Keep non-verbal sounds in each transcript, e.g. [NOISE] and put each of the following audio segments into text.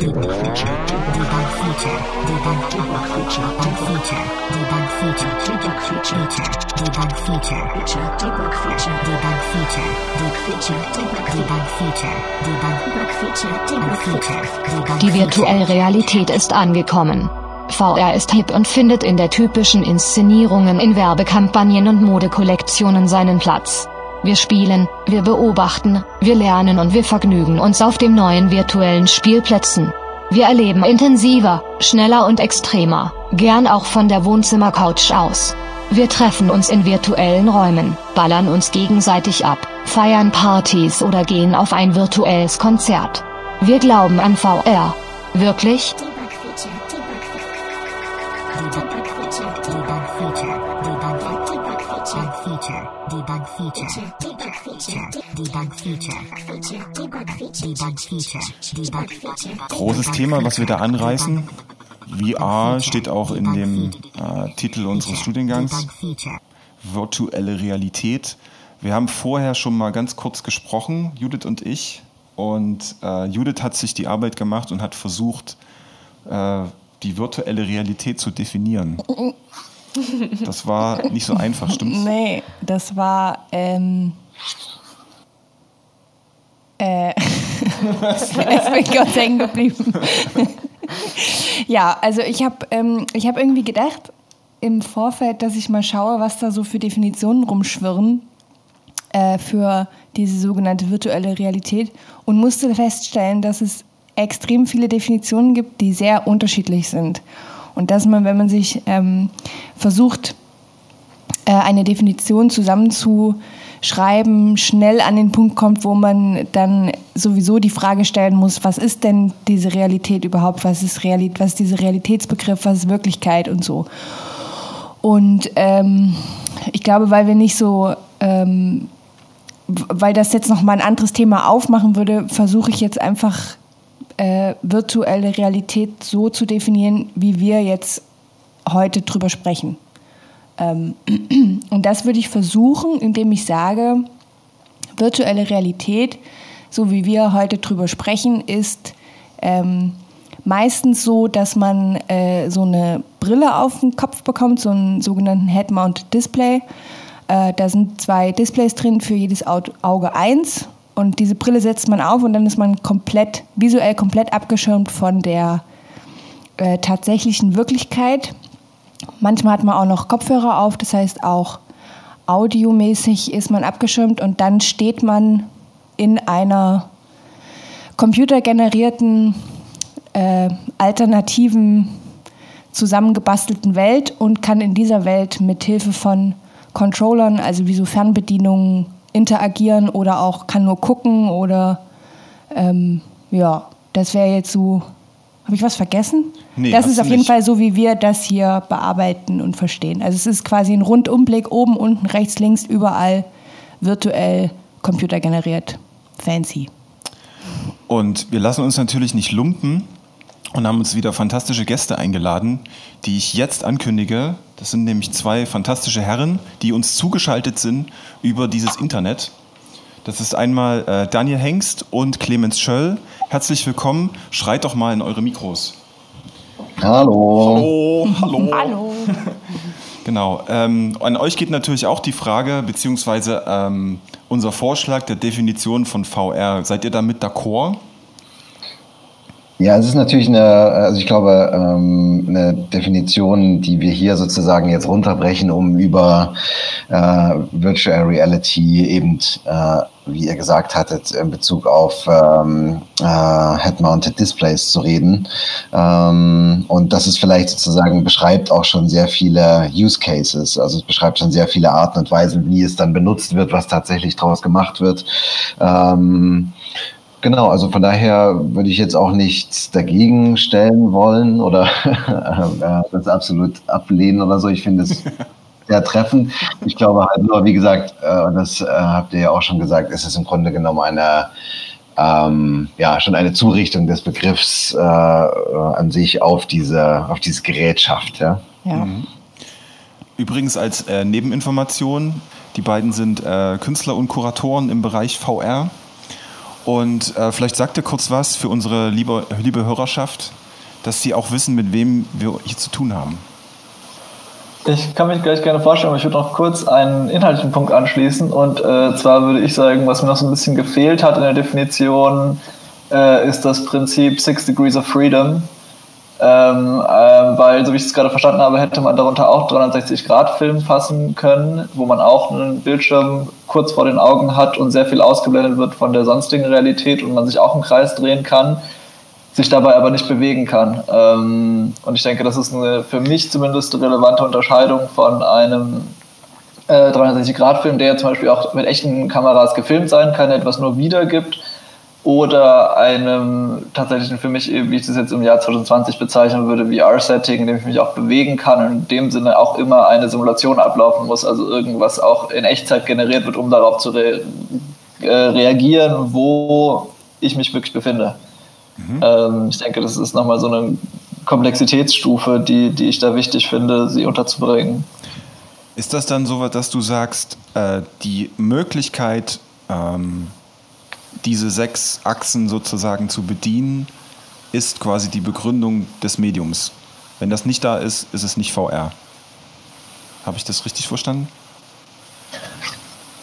Die virtuelle Realität ist angekommen. VR ist hip und findet in der typischen Inszenierungen in Werbekampagnen und Modekollektionen seinen Platz. Wir spielen, wir beobachten, wir lernen und wir vergnügen uns auf dem neuen virtuellen Spielplätzen. Wir erleben intensiver, schneller und extremer, gern auch von der Wohnzimmercouch aus. Wir treffen uns in virtuellen Räumen, ballern uns gegenseitig ab, feiern Partys oder gehen auf ein virtuelles Konzert. Wir glauben an VR. Wirklich? Großes Thema, was wir da anreißen. VR steht auch in dem äh, Titel unseres Studiengangs. Virtuelle Realität. Wir haben vorher schon mal ganz kurz gesprochen, Judith und ich. Und äh, Judith hat sich die Arbeit gemacht und hat versucht, äh, die virtuelle Realität zu definieren. Das war nicht so einfach, stimmt's? Nee, das war. Ähm, äh, [LAUGHS] jetzt bin ich Gott hängen geblieben. [LAUGHS] ja, also ich habe ähm, hab irgendwie gedacht im Vorfeld, dass ich mal schaue, was da so für Definitionen rumschwirren äh, für diese sogenannte virtuelle Realität und musste feststellen, dass es extrem viele Definitionen gibt, die sehr unterschiedlich sind. Und dass man, wenn man sich ähm, versucht, äh, eine Definition zusammenzuschreiben, schnell an den Punkt kommt, wo man dann sowieso die Frage stellen muss, was ist denn diese Realität überhaupt? Was ist, Realität, was ist dieser Realitätsbegriff? Was ist Wirklichkeit und so? Und ähm, ich glaube, weil wir nicht so ähm, weil das jetzt noch mal ein anderes Thema aufmachen würde, versuche ich jetzt einfach äh, virtuelle Realität so zu definieren, wie wir jetzt heute drüber sprechen. Ähm, [CLEARS THROAT] und das würde ich versuchen, indem ich sage, virtuelle Realität, so wie wir heute drüber sprechen, ist ähm, meistens so, dass man äh, so eine Brille auf den Kopf bekommt, so einen sogenannten Head-Mounted Display. Äh, da sind zwei Displays drin, für jedes Auge eins. Und diese Brille setzt man auf und dann ist man komplett, visuell komplett abgeschirmt von der äh, tatsächlichen Wirklichkeit. Manchmal hat man auch noch Kopfhörer auf, das heißt auch audiomäßig ist man abgeschirmt und dann steht man in einer computergenerierten, äh, alternativen, zusammengebastelten Welt und kann in dieser Welt mit Hilfe von Controllern, also wie so Fernbedienungen, interagieren oder auch kann nur gucken oder ähm, ja, das wäre jetzt so. Habe ich was vergessen? Nee, das ist auf jeden nicht. Fall so, wie wir das hier bearbeiten und verstehen. Also es ist quasi ein Rundumblick, oben, unten, rechts, links, überall virtuell computergeneriert. Fancy. Und wir lassen uns natürlich nicht lumpen und haben uns wieder fantastische Gäste eingeladen, die ich jetzt ankündige. Das sind nämlich zwei fantastische Herren, die uns zugeschaltet sind über dieses Internet. Das ist einmal äh, Daniel Hengst und Clemens Schöll. Herzlich willkommen. Schreit doch mal in eure Mikros. Hallo. Hallo. Hallo. [LAUGHS] Hallo. [LAUGHS] genau. Ähm, an euch geht natürlich auch die Frage, beziehungsweise ähm, unser Vorschlag der Definition von VR. Seid ihr damit d'accord? Ja, es ist natürlich eine, also ich glaube, ähm, eine Definition, die wir hier sozusagen jetzt runterbrechen, um über äh, Virtual Reality eben, äh, wie ihr gesagt hattet, in Bezug auf ähm, äh, Head-Mounted Displays zu reden. Ähm, und das ist vielleicht sozusagen beschreibt auch schon sehr viele Use Cases. Also es beschreibt schon sehr viele Arten und Weisen, wie es dann benutzt wird, was tatsächlich daraus gemacht wird. Ähm, Genau, also von daher würde ich jetzt auch nichts dagegen stellen wollen oder [LAUGHS] äh, das absolut ablehnen oder so. Ich finde es [LAUGHS] sehr treffend. Ich glaube halt nur, wie gesagt, äh, das äh, habt ihr ja auch schon gesagt, es ist im Grunde genommen eine, ähm, ja, schon eine Zurichtung des Begriffs äh, an sich auf diese, auf diese Gerätschaft. Ja. ja. Mhm. Übrigens als äh, Nebeninformation, die beiden sind äh, Künstler und Kuratoren im Bereich VR Und äh, vielleicht sagt ihr kurz was für unsere liebe, liebe Hörerschaft, dass sie auch wissen, mit wem wir hier zu tun haben. Ich kann mich gleich gerne vorstellen, aber ich würde noch kurz einen inhaltlichen Punkt anschließen. Und äh, zwar würde ich sagen, was mir noch so ein bisschen gefehlt hat in der Definition, äh, ist das Prinzip Six Degrees of Freedom. Ähm, äh, weil, so wie ich es gerade verstanden habe, hätte man darunter auch 360-Grad-Film fassen können, wo man auch einen Bildschirm kurz vor den Augen hat und sehr viel ausgeblendet wird von der sonstigen Realität und man sich auch im Kreis drehen kann sich dabei aber nicht bewegen kann. Ähm, und ich denke, das ist eine für mich zumindest relevante Unterscheidung von einem äh, 360-Grad-Film, der zum Beispiel auch mit echten Kameras gefilmt sein kann, der etwas nur wiedergibt, oder einem tatsächlichen für mich, wie ich das jetzt im Jahr 2020 bezeichnen würde, VR-Setting, in dem ich mich auch bewegen kann und in dem Sinne auch immer eine Simulation ablaufen muss, also irgendwas auch in Echtzeit generiert wird, um darauf zu re äh, reagieren, wo ich mich wirklich befinde. Mhm. Ähm, ich denke, das ist nochmal so eine Komplexitätsstufe, die, die ich da wichtig finde, sie unterzubringen. Ist das dann so, dass du sagst, äh, die Möglichkeit, ähm, diese sechs Achsen sozusagen zu bedienen, ist quasi die Begründung des Mediums? Wenn das nicht da ist, ist es nicht VR. Habe ich das richtig verstanden?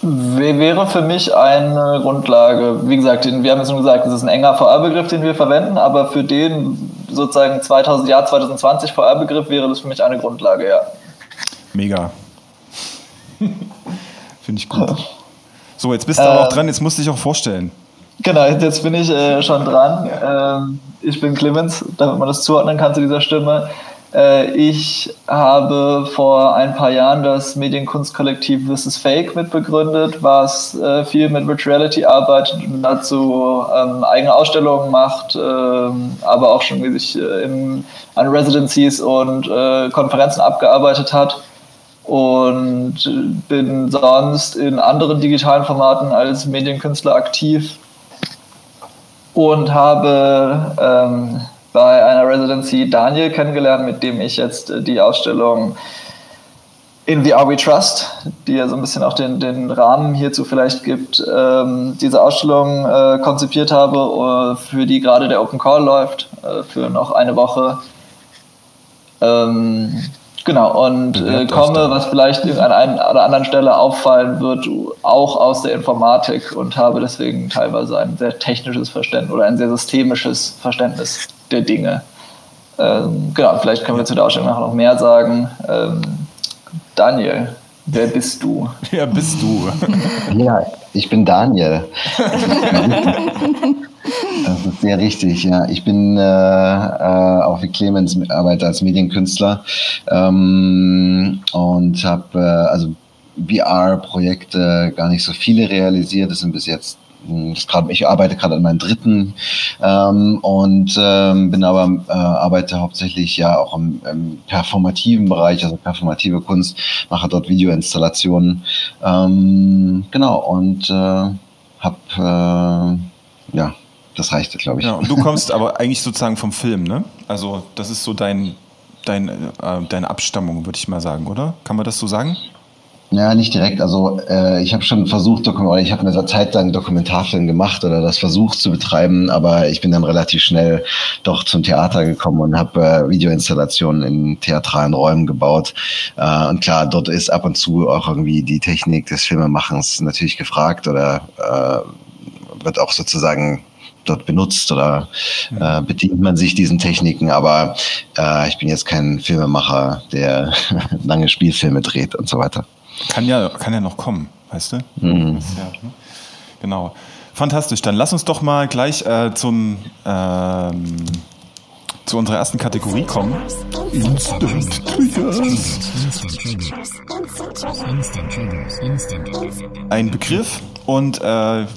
wäre für mich eine Grundlage. Wie gesagt, wir haben jetzt schon gesagt, es ist ein enger VR-Begriff, den wir verwenden, aber für den sozusagen 2000, Jahr 2020 VR-Begriff wäre das für mich eine Grundlage, ja. Mega. [LAUGHS] Finde ich gut. So, jetzt bist du äh, aber auch dran, jetzt musst du dich auch vorstellen. Genau, jetzt bin ich äh, schon dran. Ähm, ich bin Clemens, damit man das zuordnen kann zu dieser Stimme. Äh, ich habe vor ein paar Jahren das Medienkunstkollektiv This is Fake mitbegründet, was äh, viel mit Virtual Reality arbeitet und dazu ähm, eigene Ausstellungen macht, ähm, aber auch schon sich äh, im, an Residencies und äh, Konferenzen abgearbeitet hat. Und bin sonst in anderen digitalen Formaten als Medienkünstler aktiv und habe ähm, bei einer Residency Daniel kennengelernt, mit dem ich jetzt äh, die Ausstellung In the We Trust, die ja so ein bisschen auch den, den Rahmen hierzu vielleicht gibt, ähm, diese Ausstellung äh, konzipiert habe, äh, für die gerade der Open Call läuft, äh, für noch eine Woche. Ähm, Genau, und äh, komme, was vielleicht an einer oder anderen Stelle auffallen wird, auch aus der Informatik und habe deswegen teilweise ein sehr technisches Verständnis oder ein sehr systemisches Verständnis der Dinge. Ähm, genau, vielleicht können wir zu der Ausstellung nachher noch mehr sagen. Ähm, Daniel, wer bist du? Wer bist du? ja, ich bin Daniel. [LAUGHS] [LAUGHS] Das ist sehr richtig, ja. Ich bin äh, äh, auch wie Clemens arbeite als Medienkünstler ähm, und habe äh, also VR-Projekte gar nicht so viele realisiert. Das sind bis jetzt hm, grad, ich arbeite gerade an meinem dritten ähm, und ähm, bin aber äh, arbeite hauptsächlich ja auch im, im, performativen Bereich, also performative Kunst, mache dort Videoinstallationen. Ähm, genau und äh, habe äh, ja das reicht, glaube ich. Ja, und du kommst aber eigentlich sozusagen vom Film, ne? Also das ist so dein, dein, äh, deine Abstammung, würde ich mal sagen, oder? Kann man das so sagen? Ja, nicht direkt. Also äh, ich habe schon versucht, oder ich habe eine Zeit lang Dokumentarfilm gemacht oder das versucht zu betreiben, aber ich bin dann relativ schnell doch zum Theater gekommen und habe äh, Videoinstallationen in theatralen Räumen gebaut. Äh, und klar, dort ist ab und zu auch irgendwie die Technik des Filmemachens natürlich gefragt oder äh, wird auch sozusagen dort benutzt oder äh, bedient man sich diesen Techniken. Aber äh, ich bin jetzt kein Filmemacher, der [LAUGHS] lange Spielfilme dreht und so weiter. Kann ja, kann ja noch kommen, weißt du? Mhm. Ja, ne? genau. Fantastisch. Dann lass uns doch mal gleich äh, zum, ähm, zu unserer ersten Kategorie kommen. Instant Triggers. Ein Begriff, und äh,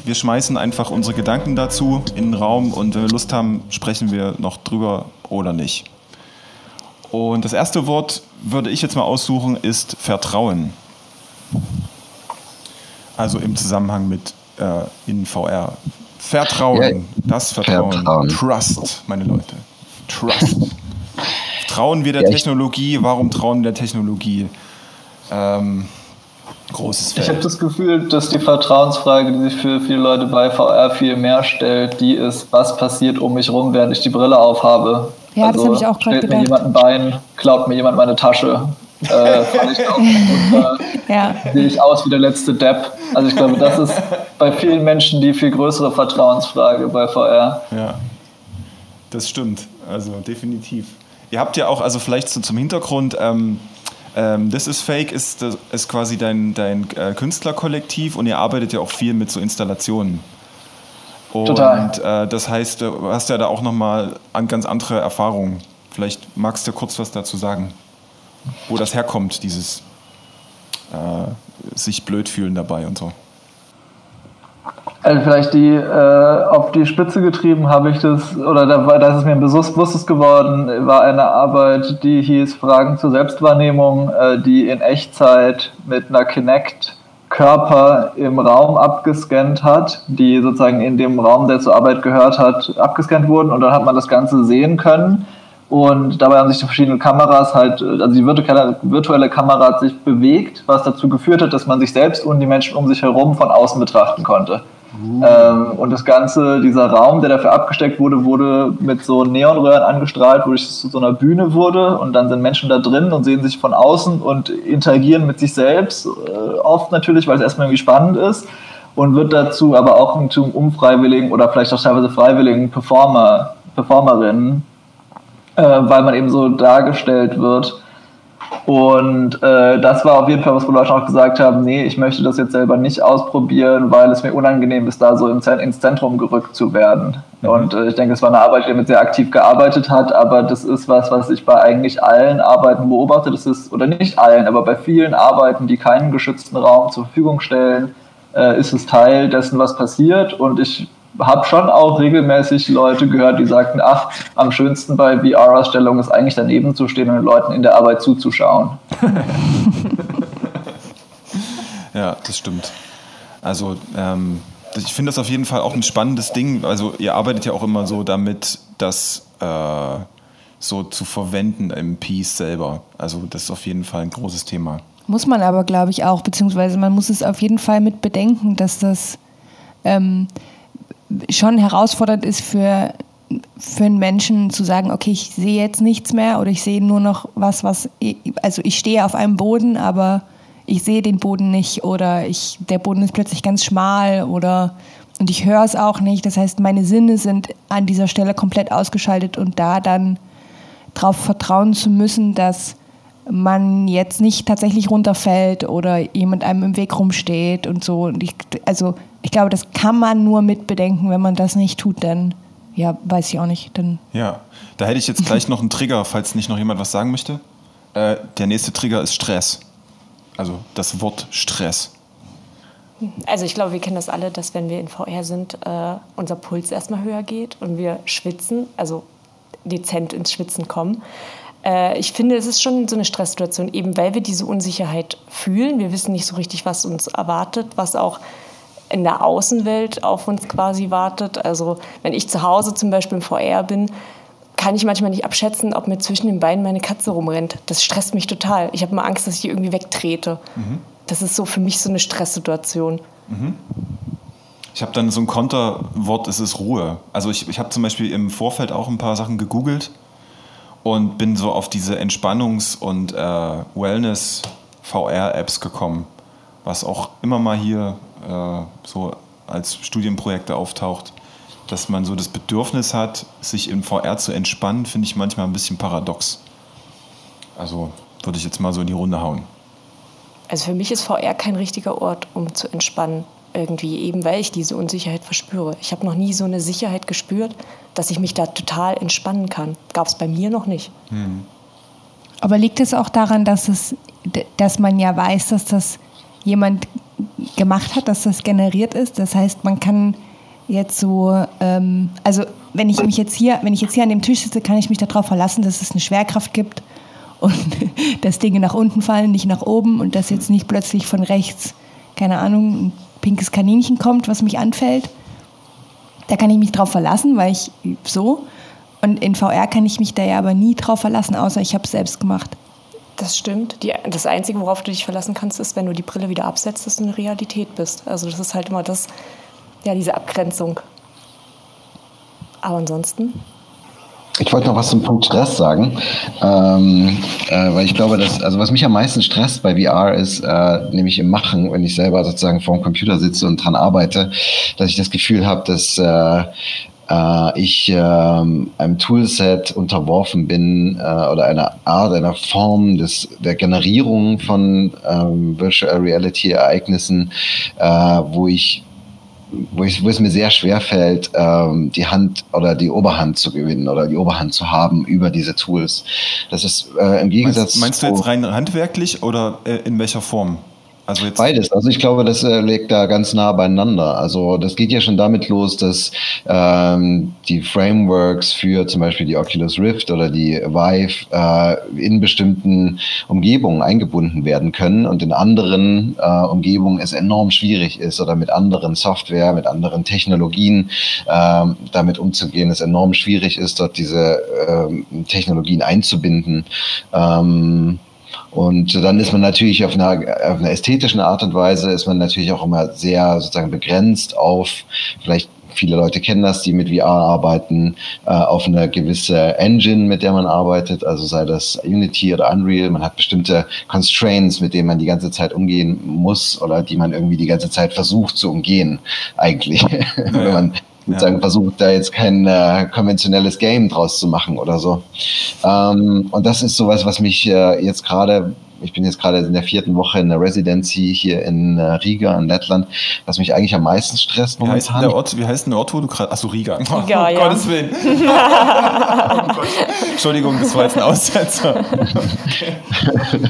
wir schmeißen einfach unsere Gedanken dazu in den Raum und wenn wir Lust haben, sprechen wir noch drüber oder nicht. Und das erste Wort würde ich jetzt mal aussuchen, ist Vertrauen. Also im Zusammenhang mit äh, in VR. Vertrauen, ja, das Vertrauen. Vertrauen. Trust, meine Leute. Trust. trauen wir der ja, Technologie? Warum trauen wir der Technologie? Ähm, Großes Feld. Ich habe das Gefühl, dass die Vertrauensfrage, die sich für viele Leute bei VR viel mehr stellt, die ist, was passiert um mich rum, während ich die Brille aufhabe. Ja, also, das habe ich auch gerade gedacht. mir jemand ein Bein, klaut mir jemand meine Tasche, äh, ich auf und, äh, [LAUGHS] ja. sehe ich aus wie der letzte Depp. Also ich glaube, das ist bei vielen Menschen die viel größere Vertrauensfrage bei VR. Ja, das stimmt. Also definitiv. Ihr habt ja auch, also vielleicht so zum Hintergrund, ähm, ähm, This is Fake ist, ist quasi dein, dein äh, Künstlerkollektiv und ihr arbeitet ja auch viel mit so Installationen. Und Total. Äh, das heißt, du hast ja da auch nochmal an ganz andere Erfahrungen. Vielleicht magst du kurz was dazu sagen, wo das herkommt, dieses äh, sich blöd fühlen dabei und so. Also vielleicht die äh, auf die Spitze getrieben habe ich das, oder da, da ist mir bewusstes geworden, war eine Arbeit, die hieß Fragen zur Selbstwahrnehmung, äh, die in Echtzeit mit einer Kinect Körper im Raum abgescannt hat, die sozusagen in dem Raum, der zur Arbeit gehört hat, abgescannt wurden und dann hat man das Ganze sehen können. Und dabei haben sich die verschiedenen Kameras halt, also die virtuelle Kamera hat sich bewegt, was dazu geführt hat, dass man sich selbst und die Menschen um sich herum von außen betrachten konnte. Ähm, und das Ganze, dieser Raum, der dafür abgesteckt wurde, wurde mit so Neonröhren angestrahlt, wodurch es zu so einer Bühne wurde. Und dann sind Menschen da drin und sehen sich von außen und interagieren mit sich selbst. Äh, oft natürlich, weil es erstmal irgendwie spannend ist. Und wird dazu aber auch zum unfreiwilligen oder vielleicht auch teilweise freiwilligen Performer, Performerinnen, äh, weil man eben so dargestellt wird und äh, das war auf jeden Fall, was wo Leute auch gesagt haben, nee, ich möchte das jetzt selber nicht ausprobieren, weil es mir unangenehm ist, da so ins Zentrum gerückt zu werden. Mhm. Und äh, ich denke, es war eine Arbeit, die damit sehr aktiv gearbeitet hat, aber das ist was, was ich bei eigentlich allen Arbeiten beobachte. Das ist, oder nicht allen, aber bei vielen Arbeiten, die keinen geschützten Raum zur Verfügung stellen, äh, ist es Teil dessen, was passiert. Und ich habe schon auch regelmäßig Leute gehört, die sagten, ach, am schönsten bei VR-Ausstellungen ist eigentlich daneben zu stehen und den Leuten in der Arbeit zuzuschauen. [LAUGHS] ja, das stimmt. Also ähm, ich finde das auf jeden Fall auch ein spannendes Ding. Also ihr arbeitet ja auch immer so damit, das äh, so zu verwenden im Piece selber. Also das ist auf jeden Fall ein großes Thema. Muss man aber, glaube ich, auch, beziehungsweise man muss es auf jeden Fall mit bedenken, dass das ähm, schon herausfordernd ist für, für einen Menschen zu sagen, okay, ich sehe jetzt nichts mehr oder ich sehe nur noch was, was, also ich stehe auf einem Boden, aber ich sehe den Boden nicht oder ich, der Boden ist plötzlich ganz schmal oder und ich höre es auch nicht. Das heißt, meine Sinne sind an dieser Stelle komplett ausgeschaltet und da dann darauf vertrauen zu müssen, dass man jetzt nicht tatsächlich runterfällt oder jemand einem im Weg rumsteht und so. Und ich, also ich glaube, das kann man nur mitbedenken. Wenn man das nicht tut, dann ja, weiß ich auch nicht. Dann ja, da hätte ich jetzt gleich noch einen Trigger, falls nicht noch jemand was sagen möchte. Äh, der nächste Trigger ist Stress. Also das Wort Stress. Also ich glaube, wir kennen das alle, dass wenn wir in VR sind, äh, unser Puls erstmal höher geht und wir schwitzen, also dezent ins Schwitzen kommen. Äh, ich finde, es ist schon so eine Stresssituation, eben weil wir diese Unsicherheit fühlen. Wir wissen nicht so richtig, was uns erwartet, was auch in der Außenwelt auf uns quasi wartet. Also wenn ich zu Hause zum Beispiel im VR bin, kann ich manchmal nicht abschätzen, ob mir zwischen den Beinen meine Katze rumrennt. Das stresst mich total. Ich habe immer Angst, dass ich die irgendwie wegtrete. Mhm. Das ist so für mich so eine Stresssituation. Mhm. Ich habe dann so ein Konterwort, es ist Ruhe. Also ich, ich habe zum Beispiel im Vorfeld auch ein paar Sachen gegoogelt und bin so auf diese Entspannungs- und äh, Wellness-VR-Apps gekommen, was auch immer mal hier äh, so als Studienprojekte auftaucht. Dass man so das Bedürfnis hat, sich im VR zu entspannen, finde ich manchmal ein bisschen paradox. Also würde ich jetzt mal so in die Runde hauen. Also für mich ist VR kein richtiger Ort, um zu entspannen irgendwie, eben weil ich diese Unsicherheit verspüre. Ich habe noch nie so eine Sicherheit gespürt, dass ich mich da total entspannen kann. Gab es bei mir noch nicht. Hm. Aber liegt es auch daran, dass, es, dass man ja weiß, dass das jemand gemacht hat, dass das generiert ist? Das heißt, man kann jetzt so, ähm, also wenn ich mich jetzt hier, wenn ich jetzt hier an dem Tisch sitze, kann ich mich darauf verlassen, dass es eine Schwerkraft gibt und [LAUGHS] dass Dinge nach unten fallen, nicht nach oben und dass jetzt nicht plötzlich von rechts, keine Ahnung, ein pinkes Kaninchen kommt, was mich anfällt. Da kann ich mich drauf verlassen, weil ich so. Und in VR kann ich mich da ja aber nie drauf verlassen, außer ich habe es selbst gemacht. Das stimmt. Die, das Einzige, worauf du dich verlassen kannst, ist, wenn du die Brille wieder absetzt, dass du in Realität bist. Also das ist halt immer das, ja, diese Abgrenzung. Aber ansonsten ich wollte noch was zum Punkt Stress sagen, ähm, äh, weil ich glaube, dass, also was mich am meisten stresst bei VR ist, äh, nämlich im Machen, wenn ich selber sozusagen vor dem Computer sitze und dran arbeite, dass ich das Gefühl habe, dass äh, äh, ich äh, einem Toolset unterworfen bin äh, oder einer Art, einer Form des, der Generierung von ähm, Virtual Reality Ereignissen, äh, wo ich wo, ich, wo es mir sehr schwer fällt, ähm, die Hand oder die Oberhand zu gewinnen oder die Oberhand zu haben über diese Tools. Das ist äh, im Gegensatz. Meinst, meinst du jetzt rein handwerklich oder äh, in welcher Form? Also jetzt Beides. Also ich glaube, das äh, liegt da ganz nah beieinander. Also das geht ja schon damit los, dass ähm, die Frameworks für zum Beispiel die Oculus Rift oder die Vive äh, in bestimmten Umgebungen eingebunden werden können und in anderen äh, Umgebungen es enorm schwierig ist oder mit anderen Software, mit anderen Technologien äh, damit umzugehen, es enorm schwierig ist, dort diese äh, Technologien einzubinden. Ähm, und dann ist man natürlich auf einer, auf einer ästhetischen Art und Weise, ist man natürlich auch immer sehr sozusagen begrenzt auf vielleicht viele Leute kennen das, die mit VR arbeiten, äh, auf eine gewisse Engine, mit der man arbeitet, also sei das Unity oder Unreal. Man hat bestimmte Constraints, mit denen man die ganze Zeit umgehen muss oder die man irgendwie die ganze Zeit versucht zu umgehen, eigentlich. Ja. [LAUGHS] Wenn man sozusagen ja. versucht, da jetzt kein äh, konventionelles Game draus zu machen oder so. Ähm, und das ist sowas, was mich äh, jetzt gerade ich bin jetzt gerade in der vierten Woche in der Residency hier in äh, Riga in Lettland, was mich eigentlich am meisten stresst momentan. Wie heißt der Ort, wie heißt der Ort wo du gerade, achso, Riga. Riga, [LAUGHS] oh, ja. Gottes Willen. [LAUGHS] oh Gott. Entschuldigung, das war jetzt ein Aussetzer. Okay.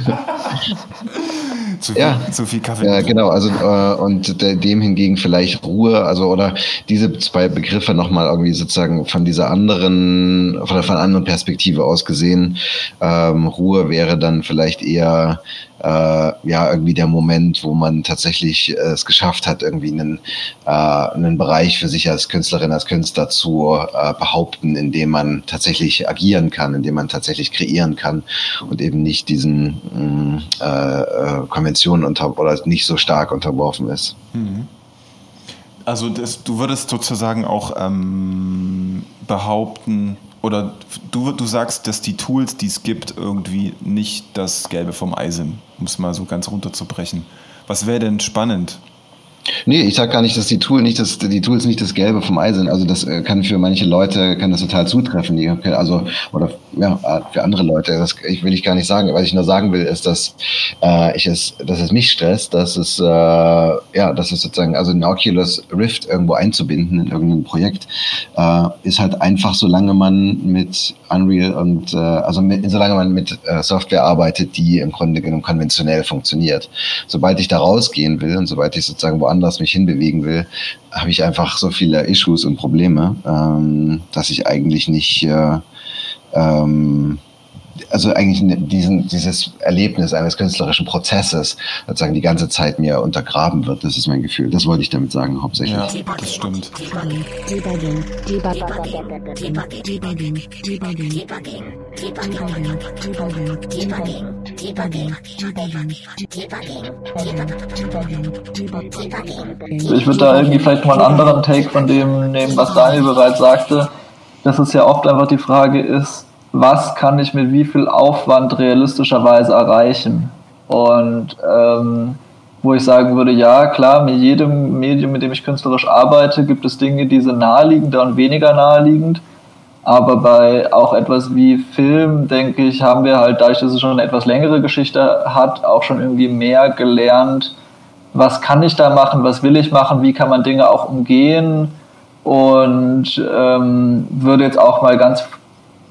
[LAUGHS] zu viel, ja. zu viel Kaffee. Ja, genau. Also äh, und dem hingegen vielleicht Ruhe, also oder diese zwei Begriffe nochmal irgendwie sozusagen von dieser anderen, von der, von einer anderen Perspektive aus gesehen. Ähm, Ruhe wäre dann vielleicht eher äh, ja irgendwie der Moment, wo man tatsächlich äh, es geschafft hat, irgendwie einen, äh, einen Bereich für sich als Künstlerin, als Künstler zu äh, behaupten, in dem man tatsächlich agieren kann, in dem man tatsächlich kreieren kann und eben nicht diesen mm, äh, äh, Konventionen unter oder nicht so stark unterworfen ist. Mhm. Also das, du würdest sozusagen auch ähm, behaupten, oder du, du sagst, dass die Tools, die es gibt, irgendwie nicht das Gelbe vom Ei sind, um es mal so ganz runterzubrechen. Was wäre denn spannend? Nee, ich sage gar nicht, dass die, Tool nicht das, die Tools nicht das Gelbe vom Ei sind. Also das äh, kann für manche Leute kann das total zutreffen. Die, also oder ja für andere Leute. Das will ich gar nicht sagen. Was ich nur sagen will, ist, dass äh, ich es, dass es mich stresst, dass es äh, ja, dass es sozusagen also ein Oculus Rift irgendwo einzubinden in irgendein Projekt äh, ist halt einfach, solange man mit Unreal und äh, also mit, solange man mit äh, Software arbeitet, die im Grunde genommen konventionell funktioniert. Sobald ich da rausgehen will und sobald ich sozusagen woanders woanders mich hinbewegen will, habe ich einfach so viele Issues und Probleme, ähm, dass ich eigentlich nicht, äh, ähm, also eigentlich ne, diesen, dieses Erlebnis eines künstlerischen Prozesses sozusagen die ganze Zeit mir untergraben wird. Das ist mein Gefühl. Das wollte ich damit sagen, hauptsächlich. Ja, das stimmt. Ich würde da irgendwie vielleicht mal einen anderen Take von dem nehmen, was Daniel bereits sagte, dass es ja oft einfach die Frage ist, was kann ich mit wie viel Aufwand realistischerweise erreichen? Und ähm, wo ich sagen würde, ja, klar, mit jedem Medium, mit dem ich künstlerisch arbeite, gibt es Dinge, die sind naheliegender und weniger naheliegend. Aber bei auch etwas wie Film, denke ich, haben wir halt, dadurch, dass es schon eine etwas längere Geschichte hat, auch schon irgendwie mehr gelernt, was kann ich da machen, was will ich machen, wie kann man Dinge auch umgehen. Und ähm, würde jetzt auch mal ganz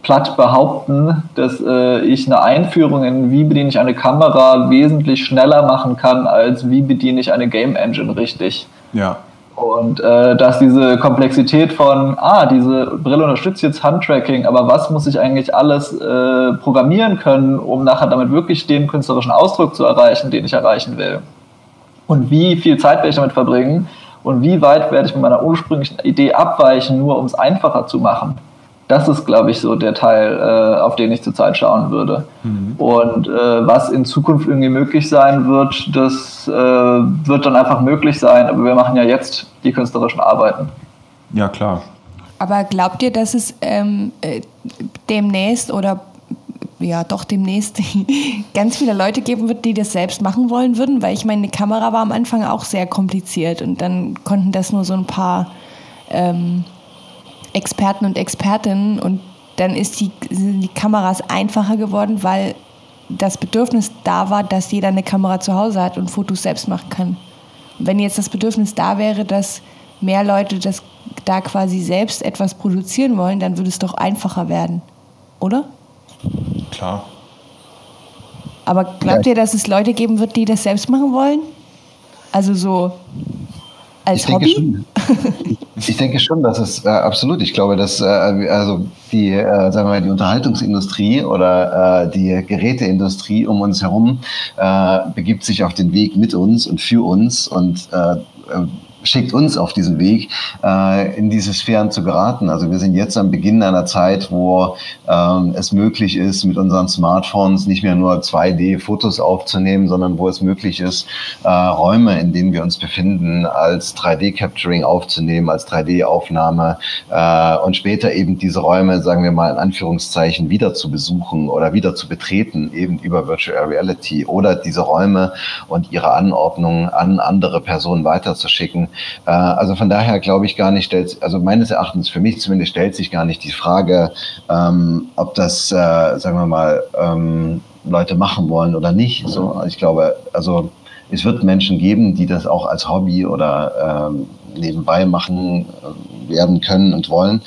platt behaupten, dass äh, ich eine Einführung in wie bediene ich eine Kamera wesentlich schneller machen kann, als wie bediene ich eine Game Engine richtig. Ja. Und äh, dass diese Komplexität von, ah, diese Brille unterstützt jetzt Handtracking, aber was muss ich eigentlich alles äh, programmieren können, um nachher damit wirklich den künstlerischen Ausdruck zu erreichen, den ich erreichen will? Und wie viel Zeit werde ich damit verbringen? Und wie weit werde ich mit meiner ursprünglichen Idee abweichen, nur um es einfacher zu machen? Das ist, glaube ich, so der Teil, äh, auf den ich zurzeit schauen würde. Mhm. Und äh, was in Zukunft irgendwie möglich sein wird, das äh, wird dann einfach möglich sein. Aber wir machen ja jetzt die künstlerischen Arbeiten. Ja, klar. Aber glaubt ihr, dass es ähm, äh, demnächst oder ja doch demnächst [LAUGHS] ganz viele Leute geben wird, die das selbst machen wollen würden? Weil ich meine, eine Kamera war am Anfang auch sehr kompliziert und dann konnten das nur so ein paar ähm, Experten und Expertinnen und dann ist die, sind die Kameras einfacher geworden, weil das Bedürfnis da war, dass jeder eine Kamera zu Hause hat und Fotos selbst machen kann. Und wenn jetzt das Bedürfnis da wäre, dass mehr Leute das da quasi selbst etwas produzieren wollen, dann würde es doch einfacher werden, oder? Klar. Aber glaubt ja. ihr, dass es Leute geben wird, die das selbst machen wollen? Also so als ich Hobby? Denke schon, ich denke schon, dass es äh, absolut. Ich glaube, dass äh, also die, äh, sagen wir mal, die Unterhaltungsindustrie oder äh, die Geräteindustrie um uns herum äh, begibt sich auf den Weg mit uns und für uns und äh, schickt uns auf diesen Weg, äh, in diese Sphären zu geraten. Also wir sind jetzt am Beginn einer Zeit, wo ähm, es möglich ist, mit unseren Smartphones nicht mehr nur 2D-Fotos aufzunehmen, sondern wo es möglich ist, äh, Räume, in denen wir uns befinden, als 3D-Capturing aufzunehmen, als 3D-Aufnahme äh, und später eben diese Räume, sagen wir mal in Anführungszeichen, wieder zu besuchen oder wieder zu betreten, eben über Virtual Reality oder diese Räume und ihre Anordnung an andere Personen weiterzuschicken. Äh, also von daher glaube ich gar nicht, stellt, also meines Erachtens für mich zumindest stellt sich gar nicht die Frage, ähm, ob das, äh, sagen wir mal, ähm, Leute machen wollen oder nicht. So, ich glaube, also es wird Menschen geben, die das auch als Hobby oder ähm, nebenbei machen äh, werden können und wollen.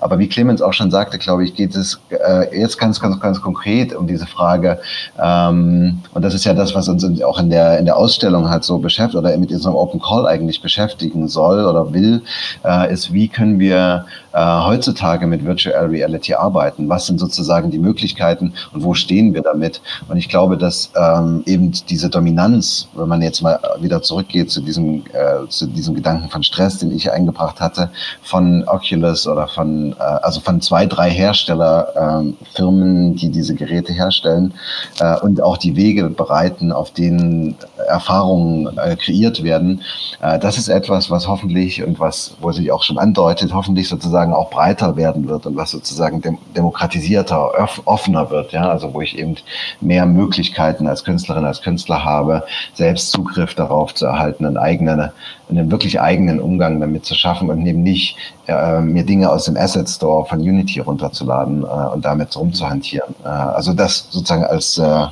Aber wie Clemens auch schon sagte, glaube ich, geht es äh, jetzt ganz, ganz, ganz konkret um diese Frage. Ähm, und das ist ja das, was uns auch in der, in der Ausstellung halt so beschäftigt oder mit unserem Open Call eigentlich beschäftigen soll oder will, äh, ist, wie können wir äh, heutzutage mit Virtual Reality arbeiten? Was sind sozusagen die Möglichkeiten und wo stehen wir damit? Und ich glaube, dass ähm, eben diese Dominanz, wenn man jetzt mal wieder zurückgeht zu diesem, äh, zu diesem Gedanken von Stress, den ich eingebracht hatte, von Oculus oder von, äh, also von zwei, drei Herstellerfirmen, äh, die diese Geräte herstellen äh, und auch die Wege bereiten, auf denen Erfahrungen äh, kreiert werden. Äh, das ist etwas, was hoffentlich und was, wo sich auch schon andeutet, hoffentlich sozusagen auch breiter werden wird und was sozusagen dem, demokratisierter, offener wird. Ja, also wo ich eben mehr Möglichkeiten als Künstlerin, als Künstler habe, selbst Zugriff darauf zu erhalten, einen eigenen, einen wirklich eigenen Umgang damit zu schaffen und eben nicht äh, mir Dinge aus dem Asset Store von Unity runterzuladen äh, und damit rumzuhantieren. Äh, also das sozusagen als äh,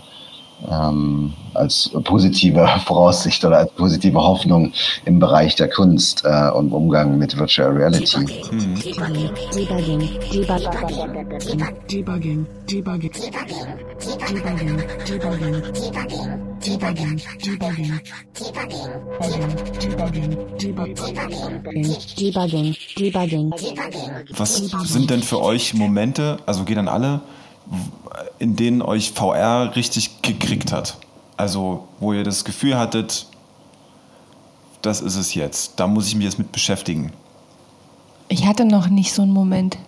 ähm, als positive Voraussicht oder als positive Hoffnung im Bereich der Kunst äh, und Umgang mit Virtual Reality. Mhm. Was sind denn für euch Momente, also geht an alle, in denen euch VR richtig gekriegt hat? Also, wo ihr das Gefühl hattet, das ist es jetzt, da muss ich mich jetzt mit beschäftigen. Ich hatte noch nicht so einen Moment.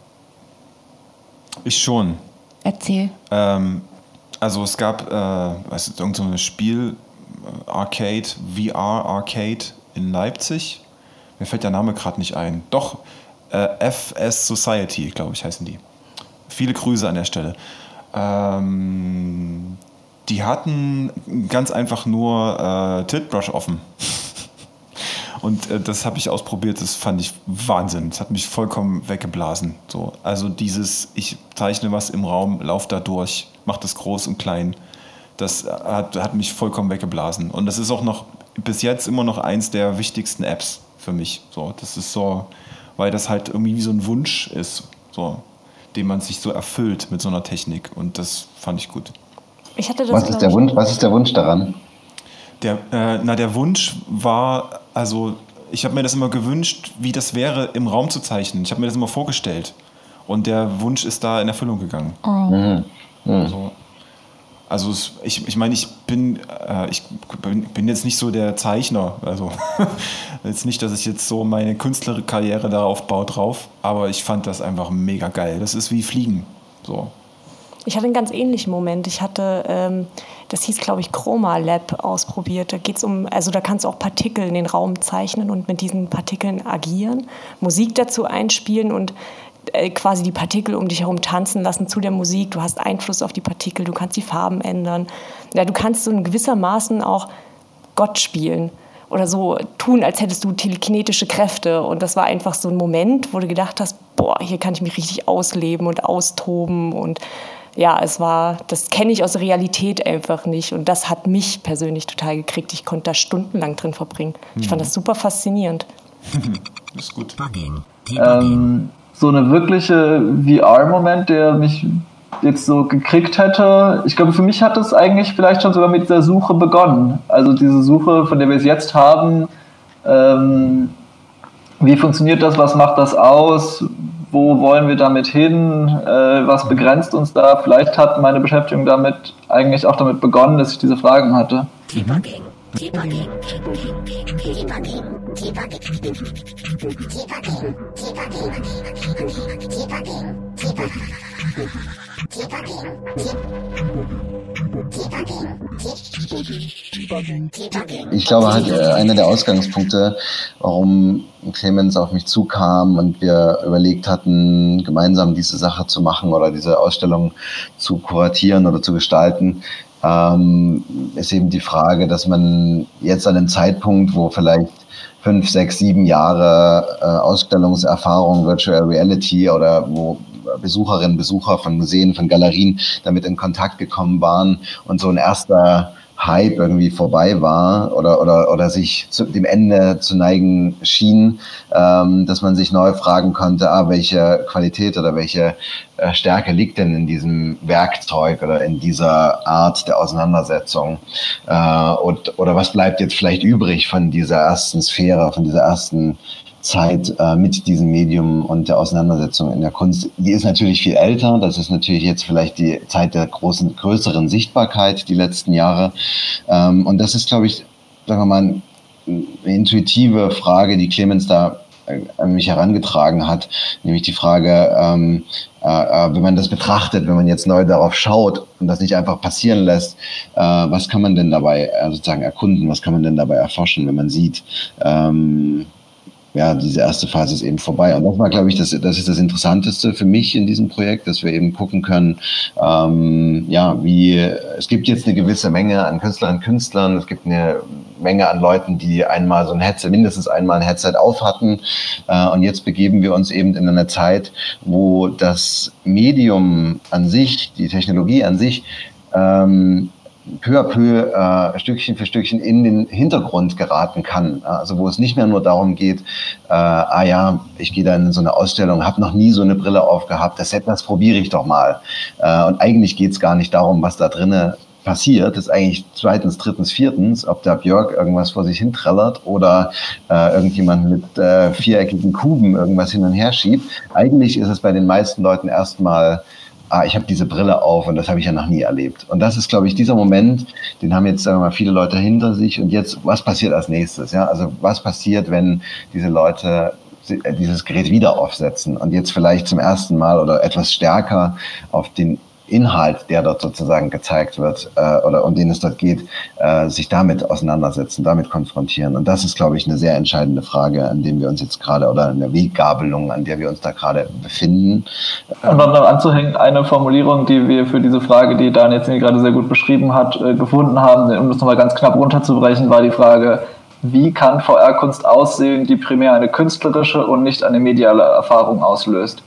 Ich schon. Erzähl. Ähm, also es gab, äh, was ist irgendein so Spiel, äh, Arcade, VR Arcade in Leipzig. Mir fällt der Name gerade nicht ein. Doch, äh, FS Society, glaube ich, heißen die. Viele Grüße an der Stelle. Ähm, die hatten ganz einfach nur äh, Tiltbrush offen. [LAUGHS] Und äh, das habe ich ausprobiert, das fand ich Wahnsinn. Das hat mich vollkommen weggeblasen. So, also dieses, ich zeichne was im Raum, laufe da durch, mache das groß und klein. Das hat, hat mich vollkommen weggeblasen. Und das ist auch noch bis jetzt immer noch eins der wichtigsten Apps für mich. So, das ist so, weil das halt irgendwie wie so ein Wunsch ist. So, den man sich so erfüllt mit so einer Technik. Und das fand ich gut. Ich hatte das was, ist der Wunsch, was ist der Wunsch daran? Der, äh, na, der Wunsch war, also ich habe mir das immer gewünscht, wie das wäre, im Raum zu zeichnen. Ich habe mir das immer vorgestellt. Und der Wunsch ist da in Erfüllung gegangen. Oh. Mhm. Mhm. Also, Also es, ich, ich meine, ich bin, äh, ich bin, bin jetzt nicht so der Zeichner. Also [LAUGHS] jetzt nicht, dass ich jetzt so meine Künstlerkarriere darauf baue drauf, aber ich fand das einfach mega geil. Das ist wie Fliegen. So. Ich hatte einen ganz ähnlichen Moment. Ich hatte, ähm, das hieß, glaube ich, Chroma Lab ausprobiert. Da geht's um, also da kannst du auch Partikel in den Raum zeichnen und mit diesen Partikeln agieren, Musik dazu einspielen und quasi die Partikel um dich herum tanzen lassen zu der Musik. Du hast Einfluss auf die Partikel, du kannst die Farben ändern. Ja, du kannst so in gewissermaßen auch Gott spielen oder so tun, als hättest du telekinetische Kräfte. Und das war einfach so ein Moment, wo du gedacht hast, boah, hier kann ich mich richtig ausleben und austoben. Und ja, es war, das kenne ich aus der Realität einfach nicht. Und das hat mich persönlich total gekriegt. Ich konnte da stundenlang drin verbringen. Ich fand das super faszinierend. [LAUGHS] das ist gut. Ähm, so eine wirkliche VR-Moment, der mich jetzt so gekriegt hätte. Ich glaube, für mich hat es eigentlich vielleicht schon sogar mit dieser Suche begonnen. Also diese Suche, von der wir es jetzt haben. Ähm, wie funktioniert das? Was macht das aus? Wo wollen wir damit hin? Äh, was begrenzt uns da? Vielleicht hat meine Beschäftigung damit eigentlich auch damit begonnen, dass ich diese Fragen hatte. Debugging. Debugging. Ich glaube halt, einer der Ausgangspunkte, warum Clemens auf mich zukam und wir überlegt hatten, gemeinsam diese Sache zu machen oder diese Ausstellung zu kuratieren oder zu gestalten, ähm, ist eben die Frage, dass man jetzt an einem Zeitpunkt, wo vielleicht fünf, sechs, sieben Jahre äh, Ausstellungserfahrung, Virtual Reality oder wo Besucherinnen, Besucher von Museen, von Galerien damit in Kontakt gekommen waren und so ein erster Hype irgendwie vorbei war oder, oder, oder sich zu dem Ende zu neigen schien, ähm, dass man sich neu fragen konnte, ah, welche Qualität oder welche äh, Stärke liegt denn in diesem Werkzeug oder in dieser Art der Auseinandersetzung? Äh, und, oder was bleibt jetzt vielleicht übrig von dieser ersten Sphäre, von dieser ersten Zeit äh, mit diesem Medium und der Auseinandersetzung in der Kunst. Die ist natürlich viel älter. Das ist natürlich jetzt vielleicht die Zeit der großen, größeren Sichtbarkeit, die letzten Jahre. Ähm, und das ist, glaube ich, sagen wir mal, eine intuitive Frage, die Clemens da äh, an mich herangetragen hat, nämlich die Frage, ähm, äh, äh, wenn man das betrachtet, wenn man jetzt neu darauf schaut und das nicht einfach passieren lässt, äh, was kann man denn dabei äh, sozusagen erkunden, was kann man denn dabei erforschen, wenn man sieht, ähm, ja, diese erste Phase ist eben vorbei. Und das war, glaube ich, das, das ist das Interessanteste für mich in diesem Projekt, dass wir eben gucken können, ähm, ja, wie, es gibt jetzt eine gewisse Menge an Künstlerinnen und Künstlern, es gibt eine Menge an Leuten, die einmal so ein Headset, mindestens einmal ein Headset auf hatten. Äh, und jetzt begeben wir uns eben in eine Zeit, wo das Medium an sich, die Technologie an sich, ähm, peu à peu, äh, Stückchen für Stückchen in den Hintergrund geraten kann. Also wo es nicht mehr nur darum geht, äh, ah ja, ich gehe da in so eine Ausstellung, habe noch nie so eine Brille aufgehabt, das, das probiere ich doch mal. Äh, und eigentlich geht es gar nicht darum, was da drinnen passiert, ist eigentlich zweitens, drittens, viertens, ob der Björk irgendwas vor sich hinträllert oder äh, irgendjemand mit äh, viereckigen Kuben irgendwas hin und her schiebt. Eigentlich ist es bei den meisten Leuten erstmal ah, ich habe diese Brille auf und das habe ich ja noch nie erlebt. Und das ist, glaube ich, dieser Moment, den haben jetzt sagen wir mal viele Leute hinter sich. Und jetzt, was passiert als nächstes? Ja, also was passiert, wenn diese Leute dieses Gerät wieder aufsetzen und jetzt vielleicht zum ersten Mal oder etwas stärker auf den Inhalt, der dort sozusagen gezeigt wird äh, oder um den es dort geht, äh, sich damit auseinandersetzen, damit konfrontieren. Und das ist, glaube ich, eine sehr entscheidende Frage, an dem wir uns jetzt gerade oder eine Weggabelung, an der wir uns da gerade befinden. Und dann noch anzuhängen, eine Formulierung, die wir für diese Frage, die Dan jetzt gerade sehr gut beschrieben hat, äh, gefunden haben, um das nochmal ganz knapp runterzubrechen, war die Frage, wie kann VR-Kunst aussehen, die primär eine künstlerische und nicht eine mediale Erfahrung auslöst?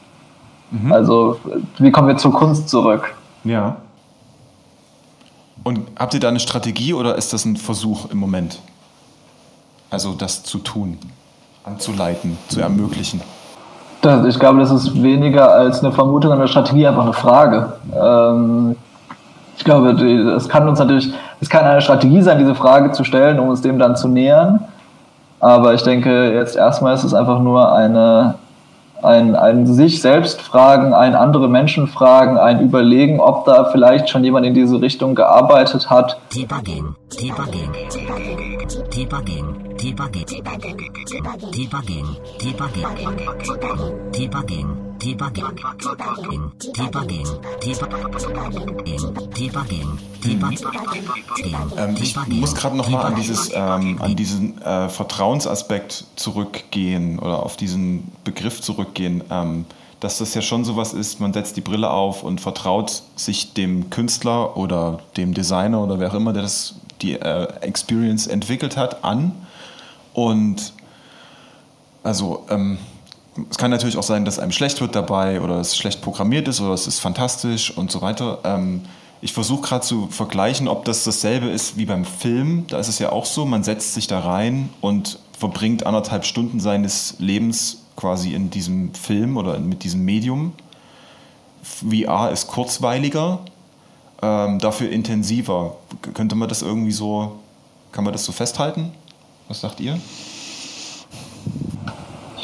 Mhm. Also, wie kommen wir zur Kunst zurück? Ja. Und habt ihr da eine Strategie oder ist das ein Versuch im Moment? Also, das zu tun, anzuleiten, zu ermöglichen? Das, ich glaube, das ist weniger als eine Vermutung, eine Strategie, einfach eine Frage. Ähm, ich glaube, es kann uns natürlich, es kann eine Strategie sein, diese Frage zu stellen, um uns dem dann zu nähern. Aber ich denke, jetzt erstmal ist es einfach nur eine ein, ein sich selbst fragen, ein andere Menschen fragen, ein Überlegen, ob da vielleicht schon jemand in diese Richtung gearbeitet hat. Debugging, debugging, debugging, debugging, debugging, debugging, debugging, debugging. Debugging, Debugging, Debugging, Debugging, Debugging, Debugging. Ähm, ich muss gerade nochmal an, dieses, ähm, an diesen äh, Vertrauensaspekt zurückgehen oder auf diesen Begriff zurückgehen. Ähm, dass das ja schon sowas ist, man setzt die Brille auf und vertraut sich dem Künstler oder dem Designer oder wer auch immer, der das, die äh, Experience entwickelt hat, an. Und also ähm, es kann natürlich auch sein, dass einem schlecht wird dabei oder es schlecht programmiert ist oder es ist fantastisch und so weiter. Ähm, ich versuche gerade zu vergleichen, ob das dasselbe ist wie beim Film. Da ist es ja auch so, man setzt sich da rein und verbringt anderthalb Stunden seines Lebens quasi in diesem Film oder mit diesem Medium. VR ist kurzweiliger, ähm, dafür intensiver. Könnte man das irgendwie so, kann man das so festhalten? Was sagt ihr?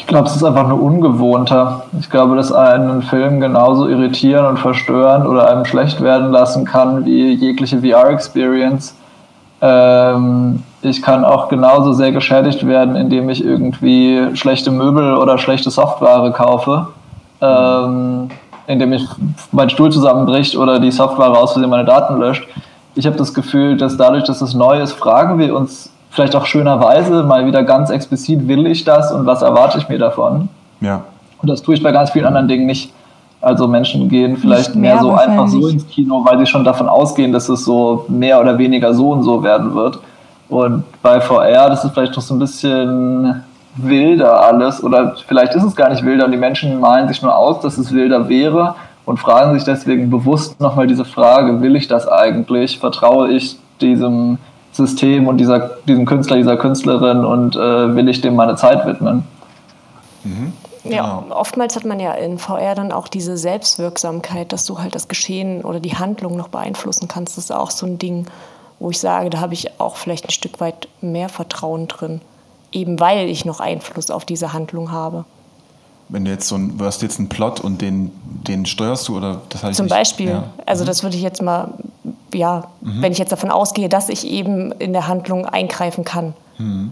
Ich glaube, es ist einfach nur ungewohnter. Ich glaube, dass einen Film genauso irritieren und verstören oder einem schlecht werden lassen kann wie jegliche VR-Experience. Ähm, ich kann auch genauso sehr geschädigt werden, indem ich irgendwie schlechte Möbel oder schlechte Software kaufe. Ähm, indem ich mein Stuhl zusammenbricht oder die Software aus Versehen meine Daten löscht. Ich habe das Gefühl, dass dadurch, dass es neu ist, fragen wir uns vielleicht auch schönerweise mal wieder ganz explizit, will ich das und was erwarte ich mir davon? Ja. Und das tue ich bei ganz vielen anderen Dingen nicht. Also Menschen gehen vielleicht mehr, mehr, so einfach so ins Kino, weil sie schon davon ausgehen, dass es so mehr oder weniger so und so werden wird. Und bei VR, das ist vielleicht noch so ein bisschen wilder alles oder vielleicht ist es gar nicht wilder und die Menschen malen sich nur aus, dass es wilder wäre und fragen sich deswegen bewusst nochmal diese Frage, will ich das eigentlich? Vertraue ich diesem System und dieser, diesem Künstler, dieser Künstlerin und äh, will ich dem meine Zeit widmen. Mhm. Ja, genau. oftmals hat man ja in VR dann auch diese Selbstwirksamkeit, dass du halt das Geschehen oder die Handlung noch beeinflussen kannst. Das ist auch so ein Ding, wo ich sage, da habe ich auch vielleicht ein Stück weit mehr Vertrauen drin, eben weil ich noch Einfluss auf diese Handlung habe. Wenn du jetzt so ein, du hast jetzt einen Plot und den, den steuerst du oder das heißt Zum nicht, Beispiel. Ja. Also mhm. das würde ich jetzt mal ja, mhm. wenn ich jetzt davon ausgehe, dass ich eben in der Handlung eingreifen kann. Mhm.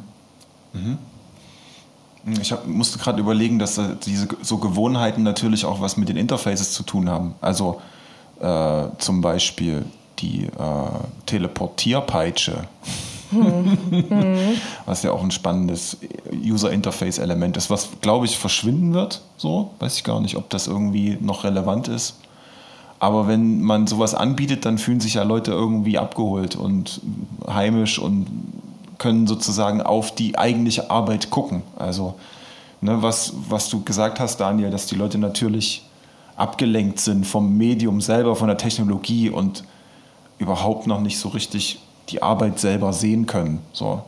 Mhm. Ich hab, musste gerade überlegen, dass diese so Gewohnheiten natürlich auch was mit den Interfaces zu tun haben. Also äh, zum Beispiel die äh, Teleportierpeitsche, mhm. was ja auch ein spannendes User-Interface-Element ist, was glaube ich verschwinden wird. So weiß ich gar nicht, ob das irgendwie noch relevant ist. Aber wenn man sowas anbietet, dann fühlen sich ja Leute irgendwie abgeholt und heimisch und können sozusagen auf die eigentliche Arbeit gucken. Also, ne, was, was du gesagt hast, Daniel, dass die Leute natürlich abgelenkt sind vom Medium selber, von der Technologie und überhaupt noch nicht so richtig die Arbeit selber sehen können. So.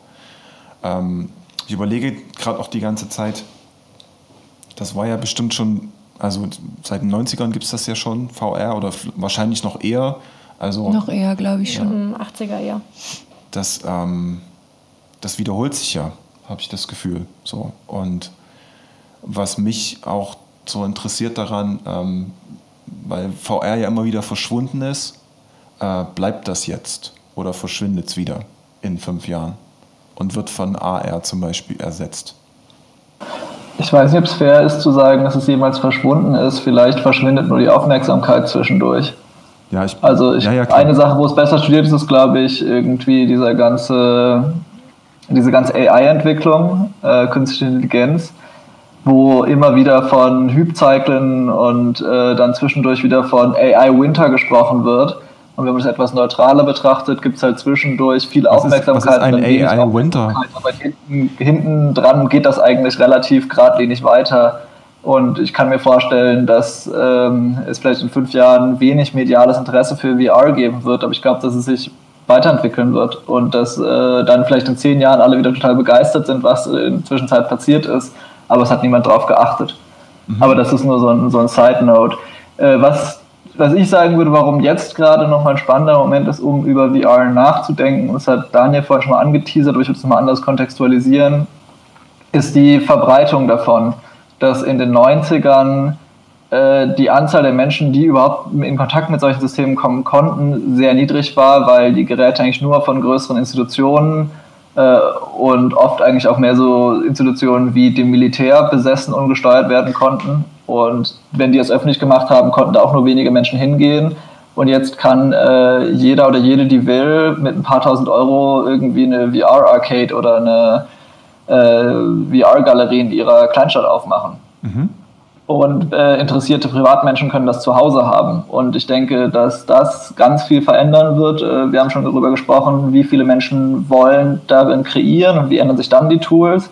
Ähm, ich überlege gerade auch die ganze Zeit, das war ja bestimmt schon also seit den 90ern gibt es das ja schon, VR oder wahrscheinlich noch eher. Also, noch eher, glaube ich schon. Ja. 80er, ja. Das, ähm, das wiederholt sich ja, habe ich das Gefühl. So. Und was mich auch so interessiert daran, ähm, weil VR ja immer wieder verschwunden ist, äh, bleibt das jetzt oder verschwindet es wieder in fünf Jahren und wird von AR zum Beispiel ersetzt? Ich weiß nicht, ob es fair ist zu sagen, dass es jemals verschwunden ist. Vielleicht verschwindet nur die Aufmerksamkeit zwischendurch. Ja, ich, also ich, ja, ja, eine Sache, wo es besser studiert ist, ist, glaube ich, irgendwie dieser ganze, diese ganze AI-Entwicklung, äh, künstliche Intelligenz, wo immer wieder von Hypzyklen und äh, dann zwischendurch wieder von AI-Winter gesprochen wird. Und wenn man es etwas neutraler betrachtet, gibt es halt zwischendurch viel was Aufmerksamkeit. Ist, was ist ein AI Winter? Aber hinten, hinten dran geht das eigentlich relativ geradlinig weiter. Und ich kann mir vorstellen, dass ähm, es vielleicht in fünf Jahren wenig mediales Interesse für VR geben wird, aber ich glaube, dass es sich weiterentwickeln wird und dass äh, dann vielleicht in zehn Jahren alle wieder total begeistert sind, was in der Zwischenzeit passiert ist, aber es hat niemand drauf geachtet. Mhm. Aber das ist nur so ein, so ein Side-Note. Äh, was was ich sagen würde, warum jetzt gerade nochmal ein spannender Moment ist, um über VR nachzudenken, das hat Daniel vorhin schon mal angeteasert, aber ich würde es mal anders kontextualisieren, ist die Verbreitung davon. dass in den 90ern äh, die Anzahl der Menschen, die überhaupt in Kontakt mit solchen Systemen kommen konnten, sehr niedrig war, weil die Geräte eigentlich nur von größeren Institutionen äh, und oft eigentlich auch mehr so Institutionen wie dem Militär besessen und gesteuert werden konnten. Und wenn die es öffentlich gemacht haben, konnten da auch nur wenige Menschen hingehen. Und jetzt kann äh, jeder oder jede, die will, mit ein paar tausend Euro irgendwie eine VR-Arcade oder eine äh, VR-Galerie in ihrer Kleinstadt aufmachen. Mhm. Und äh, interessierte Privatmenschen können das zu Hause haben. Und ich denke, dass das ganz viel verändern wird. Äh, wir haben schon darüber gesprochen, wie viele Menschen wollen darin kreieren und wie ändern sich dann die Tools.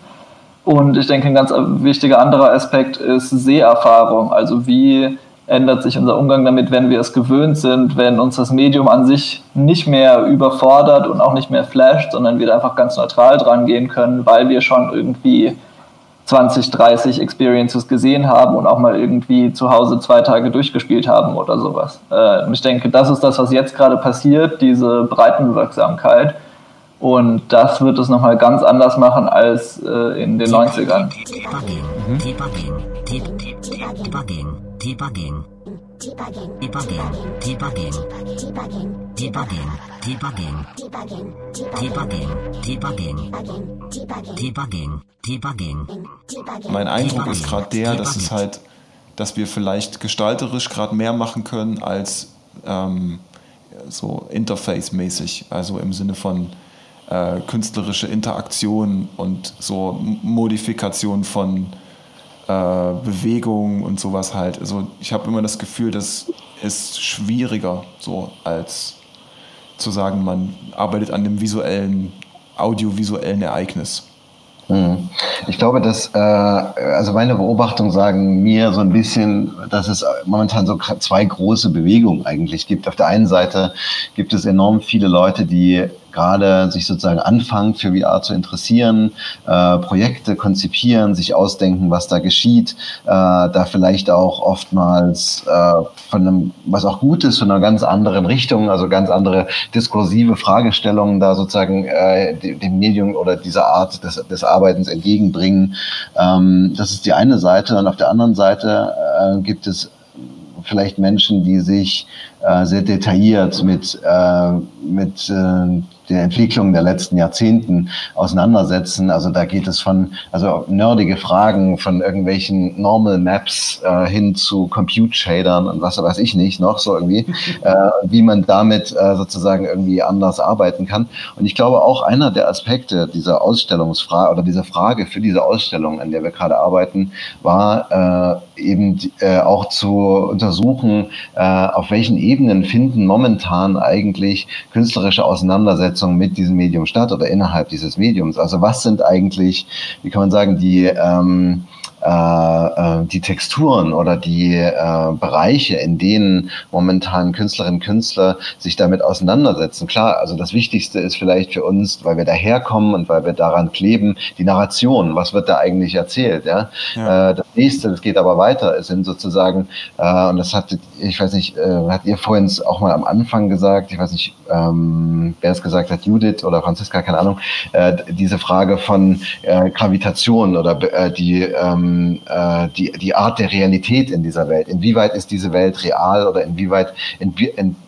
Und ich denke, ein ganz wichtiger anderer Aspekt ist Seherfahrung. Also wie ändert sich unser Umgang damit, wenn wir es gewöhnt sind, wenn uns das Medium an sich nicht mehr überfordert und auch nicht mehr flasht, sondern wir da einfach ganz neutral dran gehen können, weil wir schon irgendwie 20, 30 Experiences gesehen haben und auch mal irgendwie zu Hause zwei Tage durchgespielt haben oder sowas. Äh, und ich denke, das ist das, was jetzt gerade passiert, diese Breitenwirksamkeit. Und das wird es nochmal ganz anders machen als äh, in den 90ern. Mhm. Debugging. Debugging. Debugging. Debugging. Debugging. Debugging. Debugging. Debugging. Debugging. Debugging. Debugging. Debugging. Mein Eindruck ist gerade der, dass es halt, dass wir vielleicht gestalterisch gerade mehr machen können als ähm, so Interface-mäßig, also im Sinne von äh, künstlerische Interaktion und so Modifikation von äh, Bewegung und sowas halt. Also ich habe immer das Gefühl, das ist schwieriger so als zu sagen, man arbeitet an dem visuellen, audiovisuellen Ereignis. Mhm. Ich glaube, dass, äh, also meine Beobachtungen sagen mir so ein bisschen, dass es momentan so zwei große Bewegungen eigentlich gibt. Auf der einen Seite gibt es enorm viele Leute, die gerade sich sozusagen anfangen, für VR zu interessieren, äh, Projekte konzipieren, sich ausdenken, was da geschieht, äh, da vielleicht auch oftmals äh, von einem, was auch gut ist, von einer ganz anderen Richtung, also ganz andere diskursive Fragestellungen da sozusagen äh, dem Medium oder dieser Art des, des Arbeitens entgegenbringen. Ähm, das ist die eine Seite. Und auf der anderen Seite äh, gibt es vielleicht Menschen, die sich äh, sehr detailliert mit, äh, mit äh, der Entwicklung der letzten Jahrzehnten auseinandersetzen. Also da geht es von also nerdige Fragen von irgendwelchen Normal Maps äh, hin zu Compute Shadern und was weiß ich nicht noch so irgendwie, [LAUGHS] äh, wie man damit äh, sozusagen irgendwie anders arbeiten kann. Und ich glaube auch einer der Aspekte dieser Ausstellungsfrage oder dieser Frage für diese Ausstellung, an der wir gerade arbeiten, war äh, eben äh, auch zu untersuchen, äh, auf welchen Ebenen finden momentan eigentlich künstlerische Auseinandersetzungen mit diesem Medium statt oder innerhalb dieses Mediums. Also was sind eigentlich, wie kann man sagen, die ähm, äh, äh, die Texturen oder die äh, Bereiche, in denen momentan Künstlerinnen und Künstler sich damit auseinandersetzen. Klar, also das Wichtigste ist vielleicht für uns, weil wir daherkommen und weil wir daran kleben, die Narration. Was wird da eigentlich erzählt? Ja. ja. Äh, das nächste, das geht aber weiter, es sind sozusagen, äh, und das hat, ich weiß nicht, äh, hat ihr vorhin auch mal am Anfang gesagt, ich weiß nicht, ähm, wer es gesagt hat, Judith oder Franziska, keine Ahnung, äh, diese Frage von äh, Gravitation oder äh, die ähm, äh, die, die Art der Realität in dieser Welt. Inwieweit ist diese Welt real oder inwieweit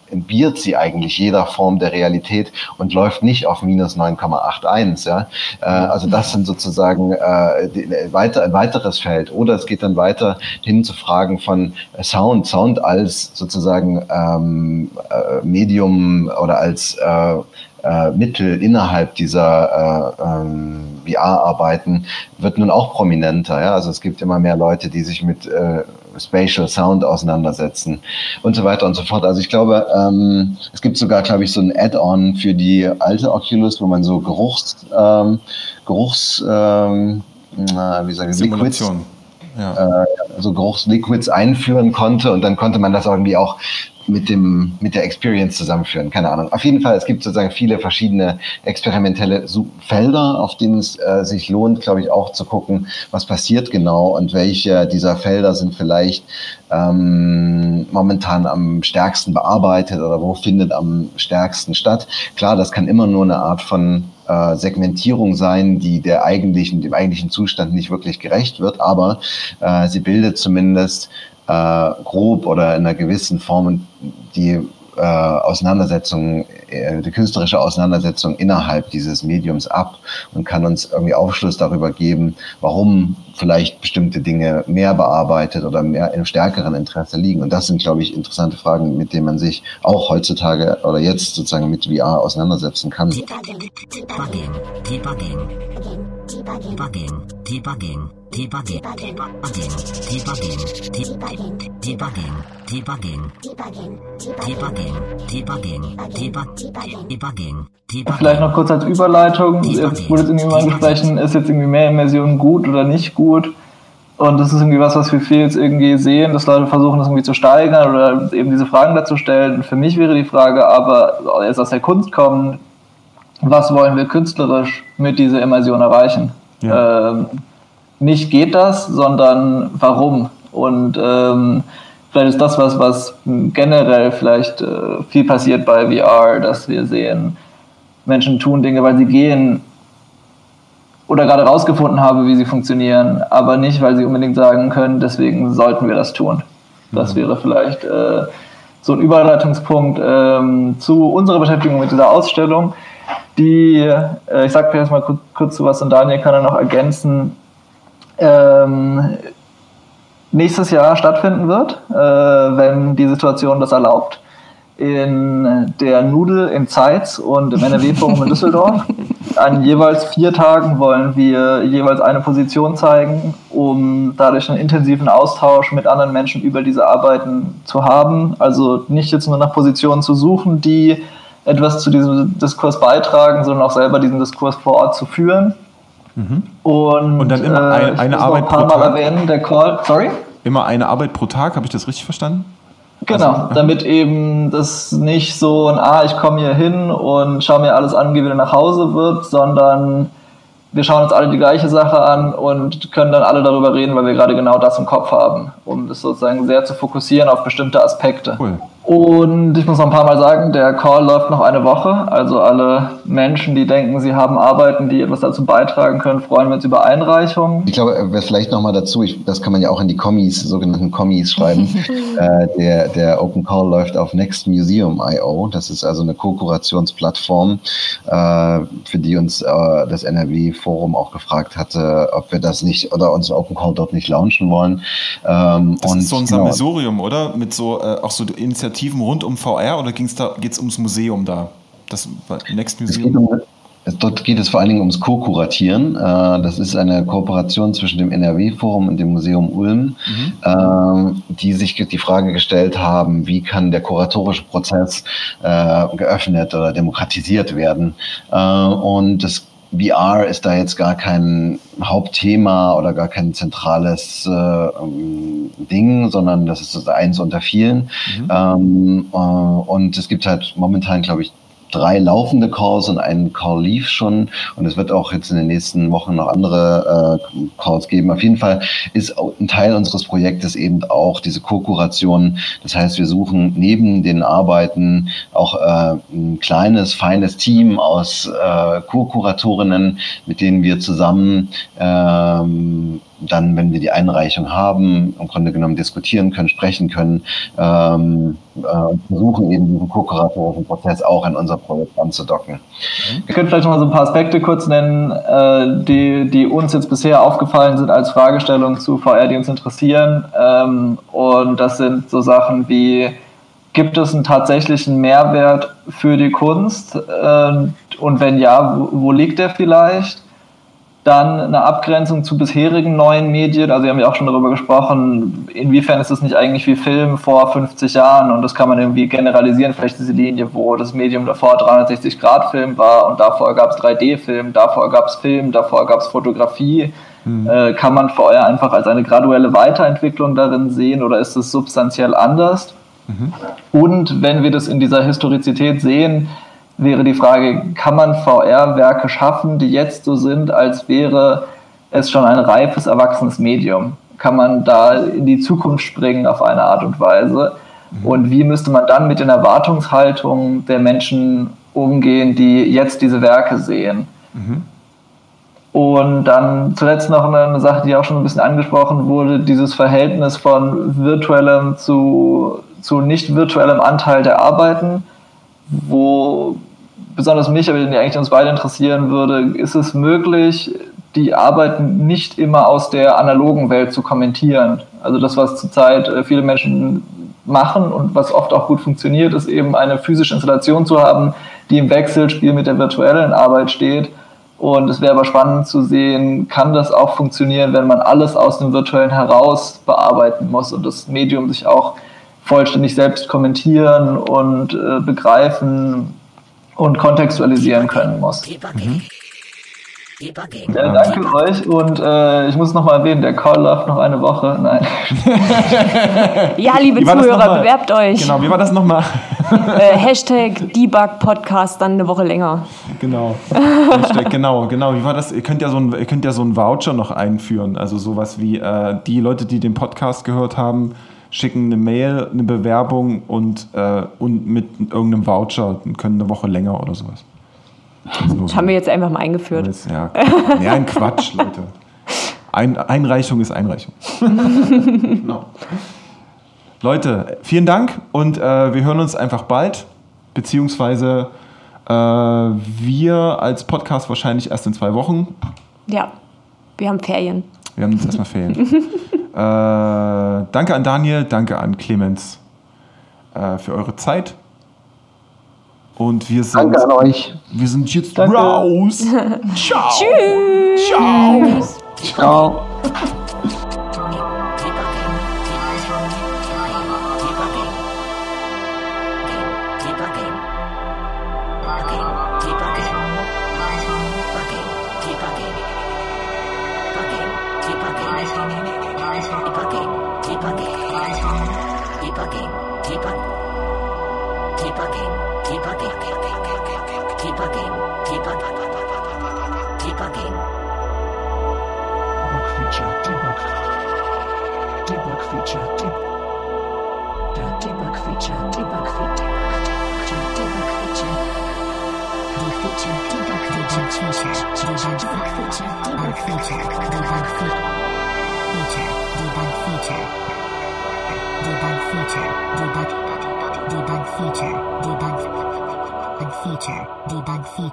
entbiert sie eigentlich jeder Form der Realität und läuft nicht auf minus 9,81. Ja? Äh, also das sind sozusagen äh, die, weiter, ein weiteres Feld. Oder es geht dann weiter hin zu Fragen von Sound, Sound als sozusagen ähm, äh, Medium oder als äh, äh, Mittel innerhalb dieser äh, ähm, VR-Arbeiten wird nun auch prominenter. Ja? Also es gibt immer mehr Leute, die sich mit äh, Spatial Sound auseinandersetzen und so weiter und so fort. Also ich glaube, ähm, es gibt sogar, glaube ich, so ein Add-on für die alte Oculus, wo man so Geruchs, ähm, Geruchs, ähm, wie sage ich, Simulation. Liquids, ja. äh, so Geruchsliquids einführen konnte und dann konnte man das irgendwie auch mit dem mit der Experience zusammenführen. Keine Ahnung. Auf jeden Fall, es gibt sozusagen viele verschiedene experimentelle Felder, auf denen es äh, sich lohnt, glaube ich, auch zu gucken, was passiert genau und welche dieser Felder sind vielleicht ähm, momentan am stärksten bearbeitet oder wo findet am stärksten statt. Klar, das kann immer nur eine Art von äh, Segmentierung sein, die der eigentlichen, dem eigentlichen Zustand nicht wirklich gerecht wird, aber äh, sie bildet zumindest äh, grob oder in einer gewissen Form die äh, Auseinandersetzung, äh, die künstlerische Auseinandersetzung innerhalb dieses Mediums ab und kann uns irgendwie Aufschluss darüber geben, warum vielleicht bestimmte Dinge mehr bearbeitet oder mehr im stärkeren Interesse liegen. Und das sind, glaube ich, interessante Fragen, mit denen man sich auch heutzutage oder jetzt sozusagen mit VR auseinandersetzen kann. Debugging, debugging, debugging, debugging, debugging. Debugging, Debugging, Debugging, Debugging, Debugging, Debugging, Debugging, Debugging, Debugging, Debugging. Vielleicht noch kurz als Überleitung. Jetzt wurde es irgendwie mal gesprochen, ist jetzt irgendwie mehr Immersion gut oder nicht gut? Und das ist irgendwie was, was wir viel jetzt irgendwie sehen, dass Leute versuchen, das irgendwie zu steigern oder eben diese Fragen dazu stellen. Für mich wäre die Frage aber, jetzt aus der Kunst kommen, was wollen wir künstlerisch mit dieser Immersion erreichen? Ja. Ähm, nicht geht das, sondern warum. Und ähm, vielleicht ist das was, was generell vielleicht äh, viel passiert bei VR, dass wir sehen, Menschen tun Dinge, weil sie gehen oder gerade rausgefunden haben, wie sie funktionieren, aber nicht, weil sie unbedingt sagen können, deswegen sollten wir das tun. Das mhm. wäre vielleicht äh, so ein Überleitungspunkt ähm, zu unserer Beschäftigung mit dieser Ausstellung, die, äh, ich sage jetzt mal kurz, kurz zu was und Daniel kann er noch ergänzen, ähm, nächstes Jahr stattfinden wird, äh, wenn die Situation das erlaubt. In der Nudel in Zeitz und im NRW-Forum in [LAUGHS] Düsseldorf. An jeweils vier Tagen wollen wir jeweils eine Position zeigen, um dadurch einen intensiven Austausch mit anderen Menschen über diese Arbeiten zu haben. Also nicht jetzt nur nach Positionen zu suchen, die etwas zu diesem Diskurs beitragen, sondern auch selber diesen Diskurs vor Ort zu führen Mhm. Und, und dann immer äh, eine, eine Arbeit pro Tag. Erwähnen, der Call, sorry? Immer eine Arbeit pro Tag, habe ich das richtig verstanden? Genau, also, damit eben das nicht so ein, ah, ich komme hier hin und schaue mir alles an, wie wieder nach Hause wird, sondern wir schauen uns alle die gleiche Sache an und können dann alle darüber reden, weil wir gerade genau das im Kopf haben, um das sozusagen sehr zu fokussieren auf bestimmte Aspekte. Cool. Und ich muss noch ein paar Mal sagen, der Call läuft noch eine Woche. Also alle Menschen, die denken, sie haben Arbeiten, die etwas dazu beitragen können, freuen wir uns über Einreichungen. Ich glaube, äh, vielleicht noch mal dazu, ich, das kann man ja auch in die Kommis, sogenannten Kommis schreiben. [LAUGHS] äh, der, der Open Call läuft auf Next Museum IO. Das ist also eine Co-Kurationsplattform, äh, für die uns äh, das NRW Forum auch gefragt hatte, ob wir das nicht oder uns Open Call dort nicht launchen wollen. Ähm, das und, ist so ein Sammelsurium, genau. oder? Mit so äh, auch so Initiativen Initiativen rund um VR oder geht es da, ums Museum da? Das Next Museum? Dort geht es vor allen Dingen ums Co-Kuratieren. Äh, das ist eine Kooperation zwischen dem NRW-Forum und dem Museum Ulm, mhm. Ähm, die sich die Frage gestellt haben, wie kann der kuratorische Prozess äh, geöffnet oder demokratisiert werden. Äh, und das VR ist da jetzt gar kein Hauptthema oder gar kein zentrales äh, ähm, Ding, sondern das ist eins unter vielen. Mhm. Ähm, äh, und es gibt halt momentan, glaube ich, drei laufende Calls und einen Call lief schon. Und es wird auch jetzt in den nächsten Wochen noch andere äh, Calls geben. Auf jeden Fall ist ein Teil unseres Projektes eben auch diese Co-Kuration. Das heißt, wir suchen neben den Arbeiten auch äh, ein kleines, feines Team aus äh, Co-Kuratorinnen, mit denen wir zusammen ähm, dann, wenn wir die Einreichung haben, im Grunde genommen diskutieren können, sprechen können ähm, äh, versuchen eben diesen ko-kuratorischen Prozess auch in unser Projekt anzudocken. Wir können vielleicht mal so ein paar Aspekte kurz nennen, äh, die, die uns jetzt bisher aufgefallen sind als Fragestellung zu VR, die uns interessieren. Ähm, und das sind so Sachen wie, gibt es einen tatsächlichen Mehrwert für die Kunst? Äh, und wenn ja, wo, wo liegt der vielleicht? Dann eine Abgrenzung zu bisherigen neuen Medien. Also wir haben ja auch schon darüber gesprochen, inwiefern ist es nicht eigentlich wie Film vor 50 Jahren und das kann man irgendwie generalisieren, vielleicht diese Linie, wo das Medium davor 360-Grad-Film war und davor gab es 3D-Film, davor gab es Film, davor gab es Fotografie. Mhm. Äh, kann man vorher einfach als eine graduelle Weiterentwicklung darin sehen oder ist es substanziell anders? Mhm. Und wenn wir das in dieser Historizität sehen, wäre die Frage, kann man VR-Werke schaffen, die jetzt so sind, als wäre es schon ein reifes, erwachsenes Medium? Kann man da in die Zukunft springen auf eine Art und Weise? Mhm. Und wie müsste man dann mit den Erwartungshaltungen der Menschen umgehen, die jetzt diese Werke sehen? Mhm. Und dann zuletzt noch eine Sache, die auch schon ein bisschen angesprochen wurde, dieses Verhältnis von virtuellem zu, zu nicht virtuellem Anteil der Arbeiten, wo besonders mich, aber die eigentlich uns beide interessieren würde, ist es möglich, die Arbeiten nicht immer aus der analogen Welt zu kommentieren. Also das, was zurzeit äh, viele Menschen machen und was oft auch gut funktioniert, ist eben eine physische Installation zu haben, die im Wechselspiel mit der virtuellen Arbeit steht. Und es wäre aber spannend zu sehen, kann das auch funktionieren, wenn man alles aus dem Virtuellen heraus bearbeiten muss und das Medium sich auch vollständig selbst kommentieren und äh, begreifen und kontextualisieren können muss. Mhm. Ja, danke euch und äh, ich muss noch mal erwähnen, der Call läuft noch eine Woche. Nein. [LAUGHS] ja, liebe Zuhörer, bewerbt euch. Genau, wie war das nochmal? [LAUGHS] äh, Hashtag Debug Podcast dann eine Woche länger. Genau. Hashtag, genau, genau. Wie war das? Ihr könnt ja so ein, ihr könnt ja so einen Voucher noch einführen. Also sowas wie äh, die Leute, die den Podcast gehört haben, schicken eine Mail, eine Bewerbung und, äh, und mit irgendeinem Voucher und können eine Woche länger oder sowas. Das haben wir jetzt einfach mal eingeführt. Jetzt, ja, ja, ein Quatsch, Leute. Ein, Einreichung ist Einreichung. [LAUGHS] no. Leute, vielen Dank und äh, wir hören uns einfach bald, beziehungsweise äh, wir als Podcast wahrscheinlich erst in zwei Wochen. Ja, wir haben Ferien. Wir haben jetzt erstmal Ferien. [LAUGHS] äh, danke an Daniel, danke an Clemens äh, für eure Zeit. Und wir sind. Danke an euch. Wir sind jetzt Danke. raus. [LAUGHS] Ciao. Tschüss. Ciao. Ciao.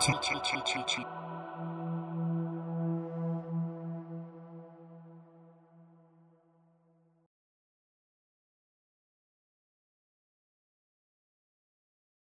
Feature, debug feature.